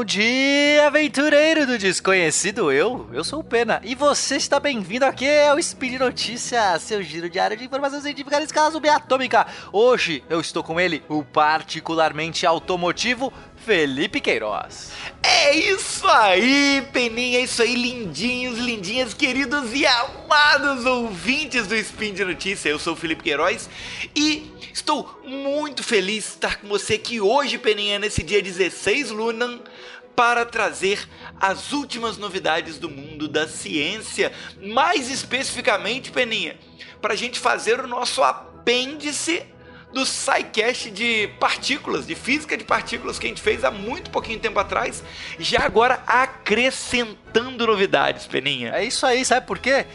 bom dia, aventureiro do desconhecido eu. Eu sou o Pena e você está bem-vindo aqui ao Speed Notícias, seu giro diário de informação científica em escala subatômica. Hoje eu estou com ele, o particularmente automotivo Felipe Queiroz. É isso aí, Peninha, é isso aí, lindinhos, lindinhas, queridos e amados ouvintes do Spin de Notícia. Eu sou o Felipe Queiroz e estou muito feliz de estar com você aqui hoje, Peninha, nesse dia 16 Lunan, para trazer as últimas novidades do mundo da ciência. Mais especificamente, Peninha, para a gente fazer o nosso apêndice do SciCast de partículas, de física de partículas que a gente fez há muito pouquinho tempo atrás, já agora acrescentando novidades, Peninha. É isso aí, sabe por quê?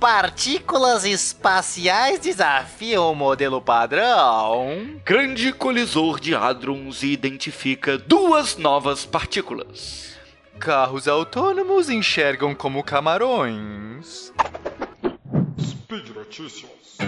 Partículas espaciais desafiam o modelo padrão. Grande colisor de hadrons identifica duas novas partículas. Carros autônomos enxergam como camarões. Speed Notícias.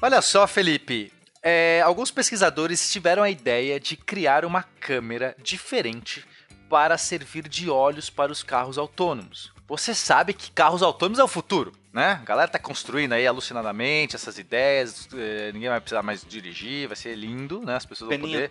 Olha só, Felipe. É, alguns pesquisadores tiveram a ideia de criar uma câmera diferente para servir de olhos para os carros autônomos. Você sabe que carros autônomos é o futuro, né? A galera tá construindo aí alucinadamente essas ideias, é, ninguém vai precisar mais dirigir, vai ser lindo, né? As pessoas Peninha, vão poder.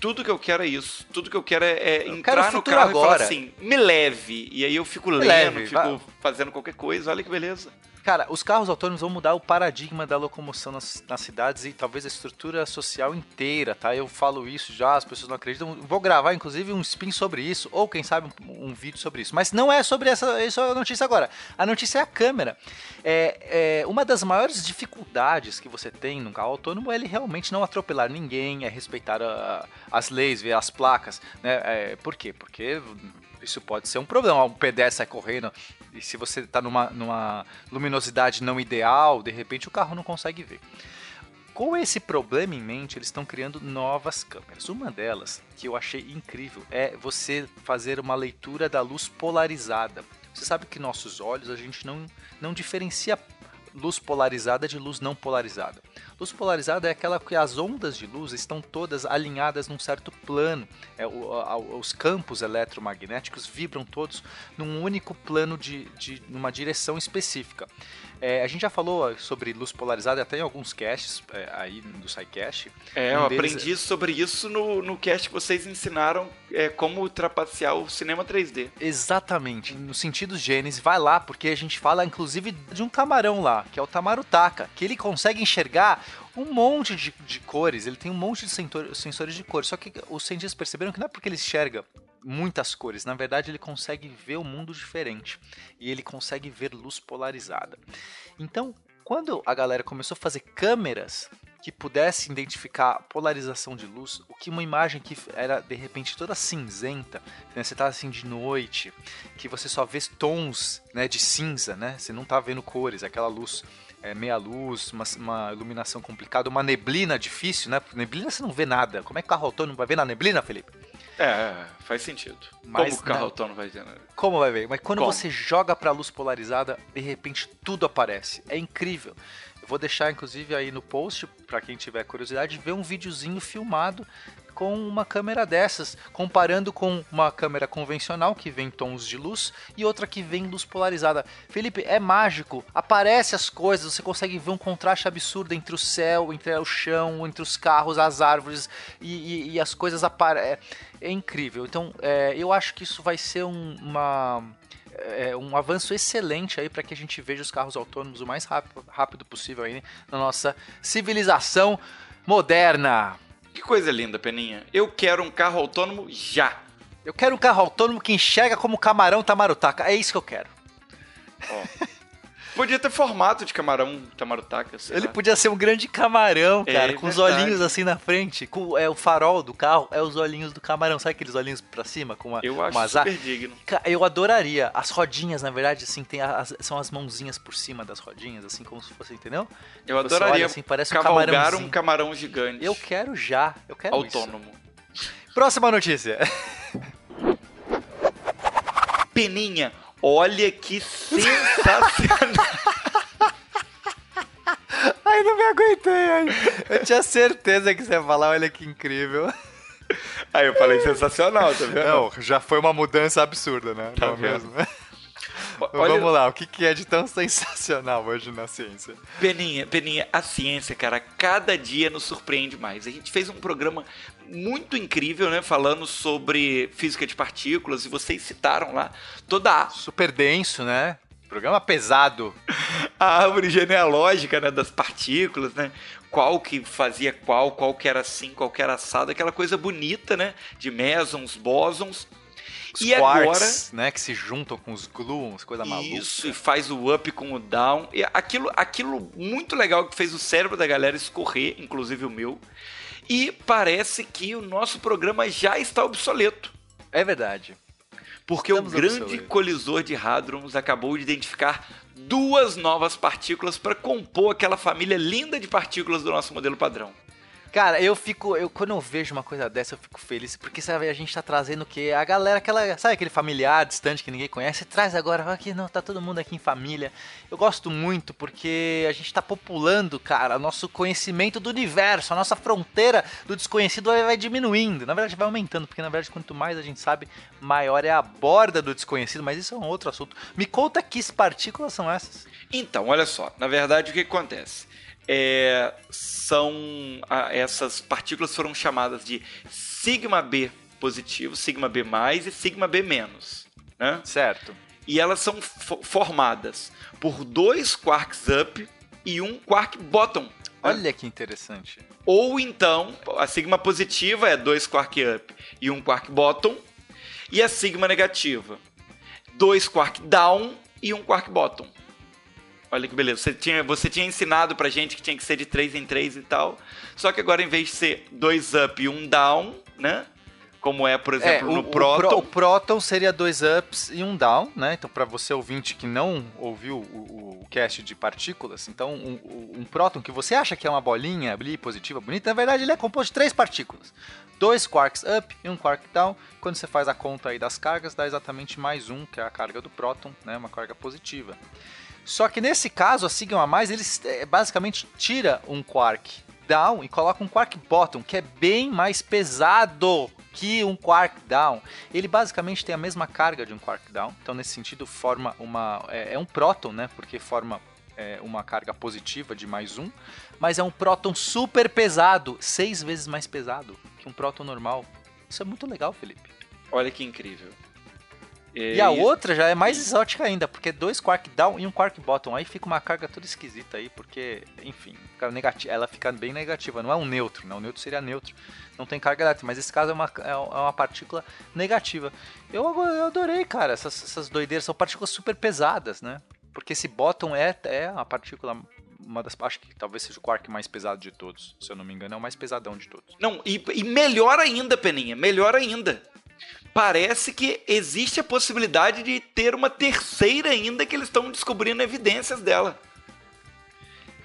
Tudo que eu quero é isso. Tudo que eu quero é, é Eu entrar quero no carro e falar agora. assim, me leve. E aí eu fico lendo, leve, fico vai. fazendo qualquer coisa. Olha que beleza. Cara, os carros autônomos vão mudar o paradigma da locomoção nas, nas cidades e talvez a estrutura social inteira, tá? Eu falo isso já, as pessoas não acreditam. Vou gravar, inclusive, um spin sobre isso, ou quem sabe um, um vídeo sobre isso. Mas não é sobre essa, essa a notícia agora. A notícia é a câmera. É, é, uma das maiores dificuldades que você tem num carro autônomo é ele realmente não atropelar ninguém, é respeitar a- as leis, ver as placas, né? É, por quê? Porque isso pode ser um problema. Um pedestre sai correndo e se você está numa, numa luminosidade não ideal, de repente o carro não consegue ver. Com esse problema em mente, eles estão criando novas câmeras. Uma delas, que eu achei incrível, é você fazer uma leitura da luz polarizada. Você sabe que nossos olhos, a gente não, não diferencia luz polarizada de luz não polarizada. Luz polarizada é aquela que as ondas de luz estão todas alinhadas num certo plano. É, o- a- os campos eletromagnéticos vibram todos num único plano de, de numa direção específica. É, a gente já falou sobre luz polarizada até em alguns casts é, aí do SciCast. É, eu Um deles aprendi sobre isso no, no cast que vocês ensinaram é, como trapacear o cinema 3D. Exatamente, no sentido Gênesis, vai lá, porque a gente fala inclusive de um camarão lá, que é o Tamarutaka, que ele consegue enxergar um monte de, de cores, ele tem um monte de sensor- sensores de cores, só que os cientistas perceberam que não é porque ele enxerga muitas cores, na verdade ele consegue ver o mundo diferente, e ele consegue ver luz polarizada. Então, quando a galera começou a fazer câmeras que pudessem identificar polarização de luz, o que uma imagem que era de repente toda cinzenta, né? você tá assim de noite, que você só vê tons né, de cinza, né? Você não tá vendo cores, aquela luz é, meia luz, uma, uma iluminação complicada, uma neblina difícil, né? Neblina você não vê nada. Como é que carro autônomo vai ver na neblina, Felipe? É, faz sentido. Mas como o carro não. vai ter, né? Como vai ver? Mas quando Como? você joga pra luz polarizada, de repente tudo aparece. É incrível. Eu vou deixar inclusive aí no post pra quem tiver curiosidade ver um videozinho filmado com uma câmera dessas, comparando com uma câmera convencional que vem tons de luz e outra que vem luz polarizada. Felipe, é mágico, aparece as coisas, você consegue ver um contraste absurdo entre o céu, entre o chão, entre os carros, as árvores e, e- e as coisas aparecem. É, incrível. Então, é, eu acho que isso vai ser um- uma é, um avanço excelente aí para que a gente veja os carros autônomos o mais rápido, rápido possível aí na nossa civilização moderna. Que coisa linda, Peninha. Eu quero um carro autônomo já. Eu quero um carro autônomo que enxerga como camarão tamarutaca. É isso que eu quero. Podia ter formato de camarão tamarutaca, sei Ele lá. podia ser um grande camarão, É cara, com os verdade. olhinhos assim na frente. Com, é o farol do carro, é os olhinhos do camarão. Sabe aqueles olhinhos pra cima com uma, Eu acho uma super digno. Eu adoraria. As rodinhas, na verdade, assim, tem as- são as mãozinhas por cima das rodinhas, assim como se fosse, entendeu? Eu Você adoraria olha assim, parece um camarãozinho. um camarão gigante. Eu quero já. Eu quero isso. autônomo. Próxima notícia. Peninha, olha que sensacional. Ai, não me aguentei. Ai. Eu tinha certeza que você ia falar, olha que incrível. Aí eu falei sensacional, tá vendo? Não, já foi uma mudança absurda, né? Tá não mesmo? Olha- Vamos lá, o que, que é de tão sensacional hoje na ciência? Peninha, Peninha, a ciência, cara, cada dia nos surpreende mais. A gente fez um programa muito incrível, né? Falando sobre física de partículas, e vocês citaram lá toda a, Super denso, né? Programa pesado. a árvore genealógica né, das partículas, né? Qual que fazia qual, qual que era assim, qual que era assado, aquela coisa bonita, né? De mesons, bósons. Os e quarks, né? Que se juntam com os gluons, coisa agora, maluca. isso, e faz o up com o down. E aquilo, aquilo muito legal que fez o cérebro da galera escorrer, inclusive o meu. E parece que o nosso programa já está obsoleto. É verdade. Porque Estamos o grande colisor de hadrons acabou de identificar duas novas partículas para compor aquela família linda de partículas do nosso modelo padrão. Cara, eu fico. Eu, quando eu vejo uma coisa dessa, eu fico feliz. Porque, sabe, a gente tá trazendo o quê? A galera, aquela. Sabe aquele familiar distante que ninguém conhece? Traz agora, aqui, não, tá todo mundo aqui em família. Eu gosto muito porque a gente tá populando, cara, nosso conhecimento do universo. A nossa fronteira do desconhecido vai diminuindo. Na verdade, vai aumentando. Porque, na verdade, quanto mais a gente sabe, maior é a borda do desconhecido. Mas isso é um outro assunto. Me conta que partículas são essas. Então, olha só, na verdade o que acontece? É, são ah, essas partículas foram chamadas de sigma B positivo, sigma B mais e sigma B menos, né? Certo. E elas são fo- formadas por dois quarks up e um quark bottom. né? Olha que interessante. Ou então, a sigma positiva é dois quark up e um quark bottom, e a sigma negativa, dois quark down e um quark bottom. Olha que beleza. Você tinha, você tinha ensinado pra gente que tinha que ser de 3 em 3 e tal. Só que agora, em vez de ser dois up e um down, né? Como é, por exemplo, o, no o próton. pro- o próton seria dois ups e um down, né? Então, para você ouvinte que não ouviu o, o cast de partículas, então um, um- um próton que você acha que é uma bolinha ali positiva, bonita, na verdade ele é composto de três partículas. Dois quarks up e um quark down. Quando você faz a conta aí das cargas, dá exatamente mais um, que é a carga do próton, né? Uma carga positiva. Só que nesse caso, a sigma mais, eles eh, basicamente tira um quark down e coloca um quark bottom, que é bem mais pesado que um quark down. Ele basicamente tem a mesma carga de um quark down, então nesse sentido forma uma é, é um próton, né? Porque forma é, uma carga positiva de mais um, mas é um próton super pesado, seis vezes mais pesado que um próton normal. Isso é muito legal, Felipe. Olha que incrível. E a outra já é mais exótica ainda, porque é dois quark down e um quark bottom. Aí fica uma carga toda esquisita aí, porque, enfim, fica negati- ela fica bem negativa. Não é um neutro, né? O neutro seria neutro. Não tem carga elétrica, mas esse caso é uma, é uma partícula negativa. Eu, eu adorei, cara, essas, essas doideiras. São partículas super pesadas, né? Porque esse bottom é, é a partícula, uma das. Acho que talvez seja o quark mais pesado de todos. Se eu não me engano, é o mais pesadão de todos. Não, e, e melhor ainda, Peninha, melhor ainda. Parece que existe a possibilidade de ter uma terceira ainda que eles estão descobrindo evidências dela.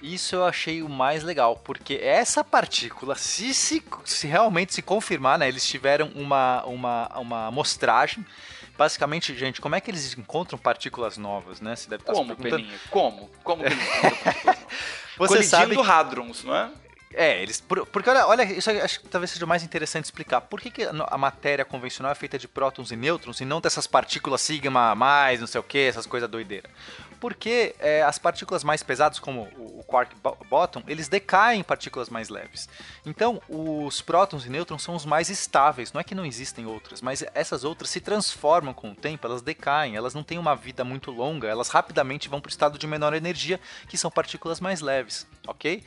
Isso eu achei o mais legal, porque essa partícula, se, se, se realmente se confirmar, né, eles tiveram uma, uma, uma amostragem. Basicamente, gente, como é que eles encontram partículas novas, né? Você deve estar se Como, perguntando. Peninha? Como? Como que eles encontram partículas novas? Você Colidindo sabe hadrons, não é? É, eles. por- porque olha, olha, isso acho que talvez seja mais interessante explicar. Por que, que a matéria convencional é feita de prótons e nêutrons e não dessas partículas sigma mais, não sei o que, essas coisas doideiras? Porque é, as partículas mais pesadas, como o o quark bo- bottom, eles decaem em partículas mais leves. Então, os prótons e nêutrons são os mais estáveis. Não é que não existem outras, mas essas outras se transformam com o tempo, elas decaem, elas não têm uma vida muito longa, elas rapidamente vão para o estado de menor energia, que são partículas mais leves, ok?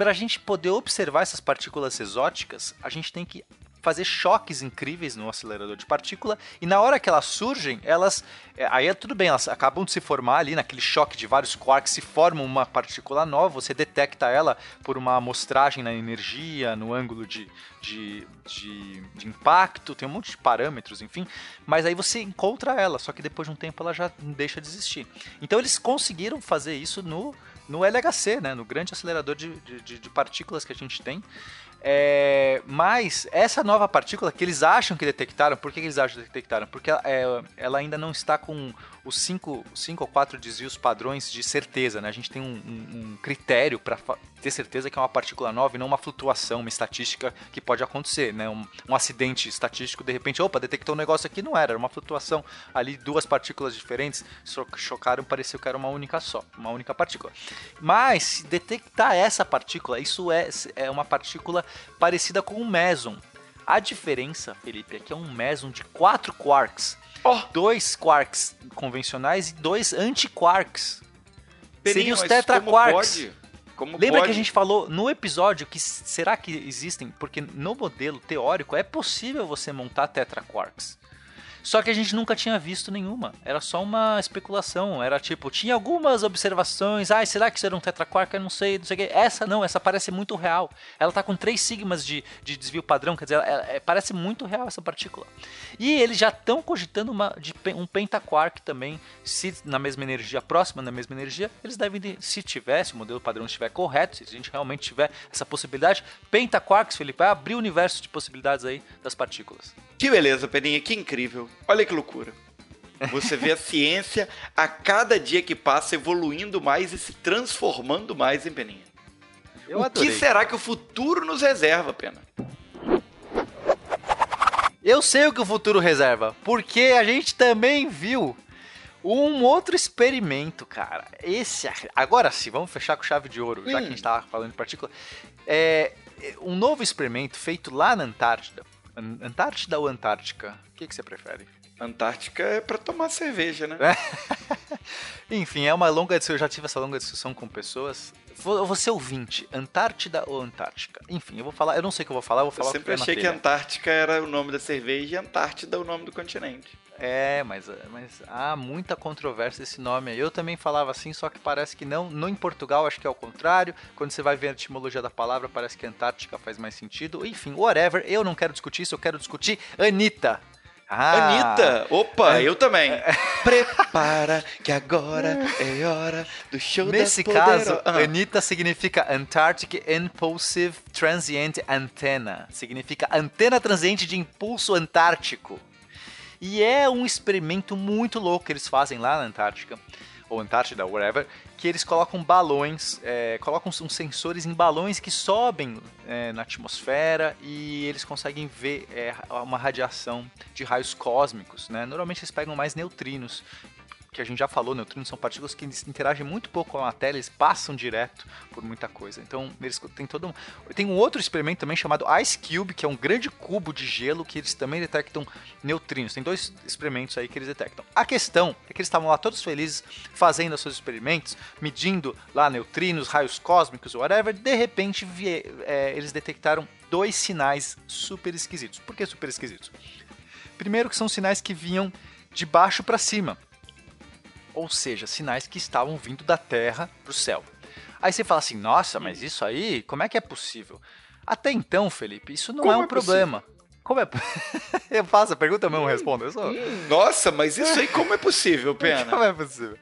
Para a gente poder observar essas partículas exóticas, a gente tem que fazer choques incríveis no acelerador de partícula e na hora que elas surgem, elas é, aí é tudo bem, elas acabam de se formar ali naquele choque de vários quarks, se formam uma partícula nova, você detecta ela por uma amostragem na energia, no ângulo de, de, de, de impacto, tem um monte de parâmetros, enfim, mas aí você encontra ela, só que depois de um tempo ela já deixa de existir. Então eles conseguiram fazer isso no no LHC, né, no grande acelerador de, de, de- partículas que a gente tem. É, mas essa nova partícula que eles acham que detectaram, por que eles acham que detectaram? Porque ela, é, ela ainda não está com os cinco, cinco ou quatro desvios padrões de certeza, né? A gente tem um, um, um critério para ter certeza que é uma partícula nova e não uma flutuação, uma estatística que pode acontecer, né? Um, um, acidente estatístico, de repente, opa, detectou um negócio aqui, não era, era uma flutuação. Ali duas partículas diferentes chocaram, pareceu que era uma única só, uma única partícula. Mas se detectar essa partícula, isso é, é uma partícula parecida com um meson. A diferença, Felipe, é que é um meson de quatro quarks. Oh. Dois quarks convencionais e dois anti-quarks. Seriam os tetraquarks. Como Lembra pode? que a gente falou no episódio que será que existem? Porque no modelo teórico é possível você montar tetraquarks. Só que a gente nunca tinha visto nenhuma. Era só uma especulação. Era tipo, tinha algumas observações. Ah, será que isso era um tetraquark? Eu não sei, não sei o que. Essa não, essa parece muito real. Ela tá com 3 sigmas de, de desvio padrão, quer dizer, ela, ela, é, parece muito real essa partícula. E eles já estão cogitando uma, de, um pentaquark também. Se na mesma energia, próxima na mesma energia, eles devem, se tiver, se o modelo padrão estiver correto, se a gente realmente tiver essa possibilidade, pentaquarks, Felipe, vai abrir o universo de possibilidades aí das partículas. Que beleza, Peninha, que incrível. Olha que loucura. Você vê a ciência a cada dia que passa evoluindo mais e se transformando mais em Peninha. Eu o adorei. que será que o futuro nos reserva, Pena? Eu sei o que o futuro reserva, porque a gente também viu um outro experimento, cara. Esse, agora sim, vamos fechar com chave de ouro, hum. já que a gente estava falando de partícula. É um novo experimento feito lá na Antártida Antártida ou Antártica? O que, que você prefere? Antártica é para tomar cerveja, né? Enfim, é uma longa discussão. Eu já tive essa longa discussão com pessoas. Você ouvinte, Antártida ou Antártica? Enfim, eu vou falar. Eu não sei o que eu vou falar. Eu vou falar eu sempre achei que Antártica era o nome da cerveja e Antártida o nome do continente. É, mas, mas há muita controvérsia esse nome aí. Eu também falava assim, só que parece que não. No em Portugal, acho que é o contrário. Quando você vai ver a etimologia da palavra, parece que Antártica faz mais sentido. Enfim, whatever. Eu não quero discutir isso, eu quero discutir Anitta. Ah, Anitta! Opa, é, eu também. É, Prepara que agora é hora do show Nesse caso, ah. Anitta significa Antarctic Impulsive Transient Antenna. Significa antena transiente de impulso antártico. E é um experimento muito louco que eles fazem lá na Antártica, ou Antártida, whatever, que eles colocam balões, é, colocam uns sensores em balões que sobem é, na atmosfera e eles conseguem ver é, uma radiação de raios cósmicos. Né? Normalmente eles pegam mais neutrinos que a gente já falou, neutrinos são partículas que interagem muito pouco com a matéria, eles passam direto por muita coisa. Então, eles têm todo um... Tem um outro experimento também chamado Ice Cube, que é um grande cubo de gelo que eles também detectam neutrinos. Tem dois experimentos aí que eles detectam. A questão é que eles estavam lá todos felizes fazendo seus experimentos, medindo lá neutrinos, raios cósmicos, whatever. De repente, é, eles detectaram dois sinais super esquisitos. Por que super esquisitos? Primeiro que são sinais que vinham de baixo para cima ou seja, sinais que estavam vindo da Terra para o céu. Aí você fala assim, nossa, mas isso aí, como é que é possível? Até então, Felipe, isso não como é um é problema. Como é? eu faço a pergunta mesmo, respondo. Eu sou... Hum, nossa, mas isso aí como é possível, Pena? como é possível?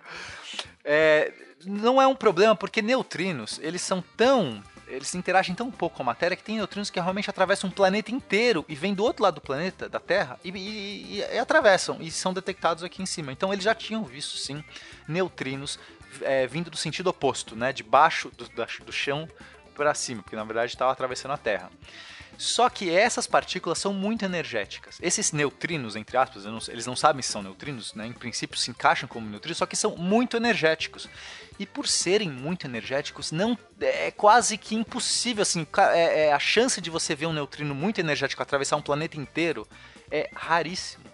É, não é um problema porque neutrinos, eles são tão eles interagem tão pouco com a matéria que tem neutrinos que realmente atravessam um planeta inteiro e vêm do outro lado do planeta, da Terra, e, e, e, e atravessam e são detectados aqui em cima. Então eles já tinham visto sim neutrinos é, vindo do sentido oposto, né, de baixo do, do chão para cima, porque na verdade estava atravessando a Terra. Só que essas partículas são muito energéticas. Esses neutrinos, entre aspas, eles não sabem se são neutrinos, né? em princípio se encaixam como neutrinos, só que são muito energéticos. E por serem muito energéticos, não é quase que impossível, assim, é, é, a chance de você ver um neutrino muito energético atravessar um planeta inteiro é raríssimo.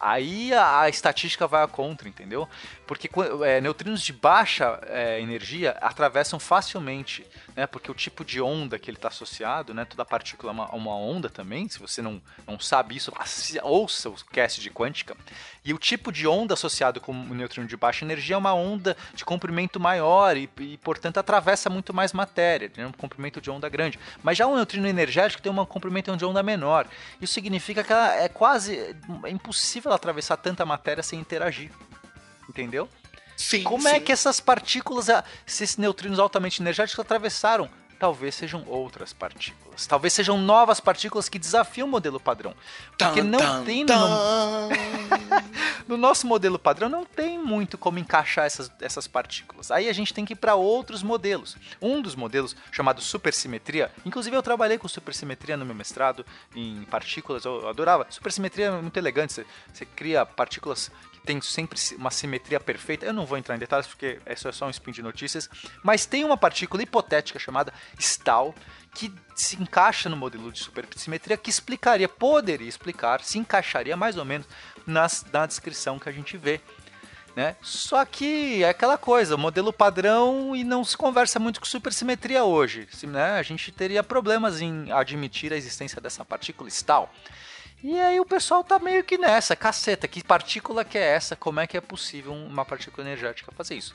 Aí a, a, estatística vai a contra, entendeu? Porque é, neutrinos de baixa é, energia atravessam facilmente, né? Porque o tipo de onda que ele está associado, né? Toda partícula é uma, uma, onda também. Se você não, não sabe isso, ouça o cast de quântica. E o tipo de onda associado com o neutrino de baixa energia é uma onda de comprimento maior e, e portanto, atravessa muito mais matéria, tem um comprimento de onda grande. Mas já o neutrino energético tem um comprimento de onda menor. Isso significa que é quase é impossível atravessar tanta matéria sem interagir. Entendeu? Sim. Como é sim. é que essas partículas, esses neutrinos altamente energéticos, atravessaram talvez sejam outras partículas. Talvez sejam novas partículas que desafiam o modelo padrão. Porque Tan, não tan, tem no, tan. no nosso modelo padrão não tem muito como encaixar essas, essas partículas. Aí a gente tem que ir para outros modelos. Um dos modelos chamado supersimetria, inclusive eu trabalhei com supersimetria no meu mestrado em partículas, eu adorava. Supersimetria é muito elegante, você, você cria partículas que têm sempre uma simetria perfeita. Eu não vou entrar em detalhes porque isso é só um spin de notícias, mas tem uma partícula hipotética chamada Stahl que se encaixa no modelo de supersimetria que explicaria, poderia explicar, se encaixaria mais ou menos nas, na descrição que a gente vê. Né? Só que é aquela coisa, modelo padrão e não se conversa muito com supersimetria hoje. Né, a gente teria problemas em admitir a existência dessa partícula Stahl. E aí o pessoal tá meio que nessa, caceta, que partícula que é essa? Como é que é possível uma partícula energética fazer isso?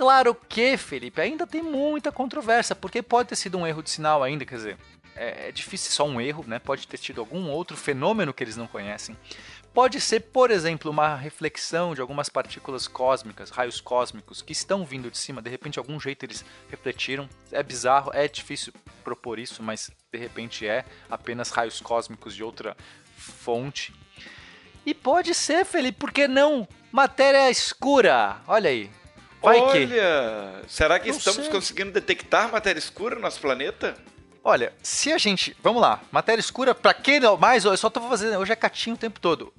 Claro que, Felipe, ainda tem muita controvérsia, porque pode ter sido um erro de sinal ainda, quer dizer, é, é difícil só um erro, né? Pode ter tido algum outro fenômeno que eles não conhecem. Pode ser, por exemplo, uma reflexão de algumas partículas cósmicas, raios cósmicos, que estão vindo de cima, de repente, de algum jeito eles refletiram. É bizarro, é difícil propor isso, mas de repente é apenas raios cósmicos de outra fonte. E pode ser, Felipe, por que não? Matéria escura! Olha aí. Vai que. Olha, será que Não estamos sei. conseguindo detectar matéria escura no nosso planeta? Olha, se a gente. Vamos lá, matéria escura, pra quem não. Mais, eu só tô fazendo. Hoje é catinho o tempo todo.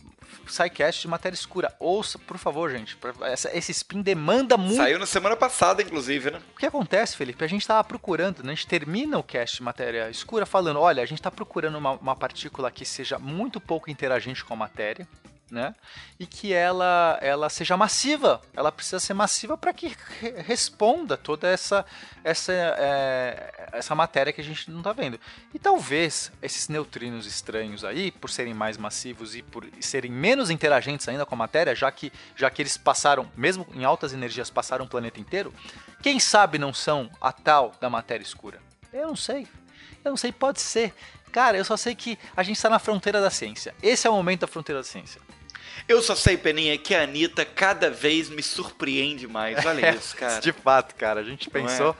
SciCast de matéria escura. Ouça, por favor, gente. essa- esse spin demanda muito. Saiu na semana passada, inclusive, né? O que acontece, Felipe? A gente tava procurando, né? A gente termina o cast de matéria escura falando: olha, a gente tá procurando uma, uma partícula que seja muito pouco interagente com a matéria. Né? E que ela, ela seja massiva. Ela precisa ser massiva para que re- responda toda essa, essa, é, essa matéria que a gente não está vendo. E talvez esses neutrinos estranhos aí, por serem mais massivos e por serem menos interagentes ainda com a matéria, já que, já que eles passaram, mesmo em altas energias, passaram o planeta inteiro, quem sabe não são a tal da matéria escura? Eu não sei. Eu não sei, pode ser. Cara, eu só sei que a gente está na fronteira da ciência. Esse é o momento da fronteira da ciência. Eu só sei, Peninha, que a Anitta cada vez me surpreende mais. Olha isso, cara. De fato, cara. A gente Não é? pensou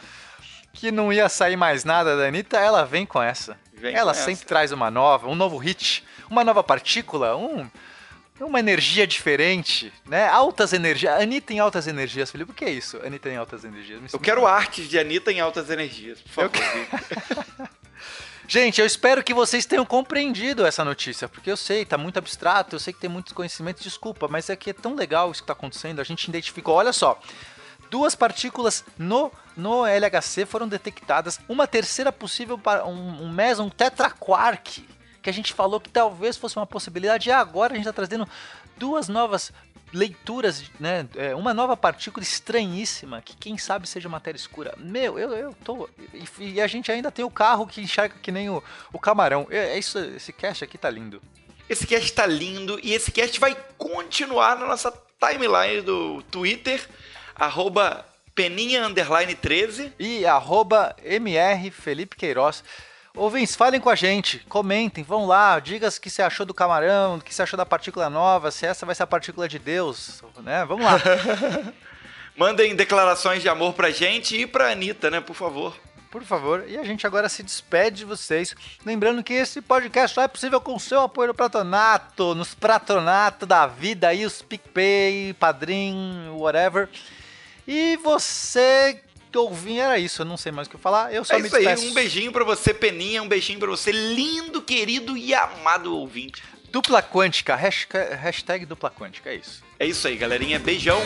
que não ia sair mais nada da Anitta, ela vem com essa. Vem ela com essa. sempre traz uma nova, um novo hit, uma nova partícula, um, uma energia diferente, né? Altas energias. Anitta em altas energias, Felipe. O que é isso? Anitta em altas energias. Me Eu quero artes de Anitta em altas energias, por Eu favor. Gente, eu espero que vocês tenham compreendido essa notícia, porque eu sei, tá muito abstrato, eu sei que tem muitos conhecimentos, desculpa, mas é que é tão legal isso que tá acontecendo, a gente identificou, olha só, duas partículas no, no LHC foram detectadas, uma terceira possível, para um, um meson tetraquark, que a gente falou que talvez fosse uma possibilidade, e agora a gente tá trazendo duas novas leituras, né? é, uma nova partícula estranhíssima, que quem sabe seja matéria escura. Meu, eu, eu tô. E, e a gente ainda tem o carro que enxerga que nem o, o camarão. É, é isso, esse cast aqui tá lindo. Esse cast tá lindo e esse cast vai continuar na nossa timeline do Twitter, arroba peninha underline 13. E arroba MR Felipe Queiroz. Ouvintes, falem com a gente, comentem, vão lá, diga o que você achou do camarão, o que você achou da partícula nova, se essa vai ser a partícula de Deus, né? Vamos lá. Mandem declarações de amor pra gente e pra Anitta, né, por favor. Por favor, e a gente agora se despede de vocês. Lembrando que esse podcast só é possível com o seu apoio no patronato, nos patronato da vida aí, os PicPay, Padrim, whatever. E você que ouviu, era isso, eu não sei mais o que falar. Eu só É me isso aí, despeço. um beijinho pra você, Peninha, um beijinho pra você, lindo, querido e amado ouvinte. Dupla quântica, hashtag, hashtag dupla quântica, é isso. É isso aí, galerinha, beijão.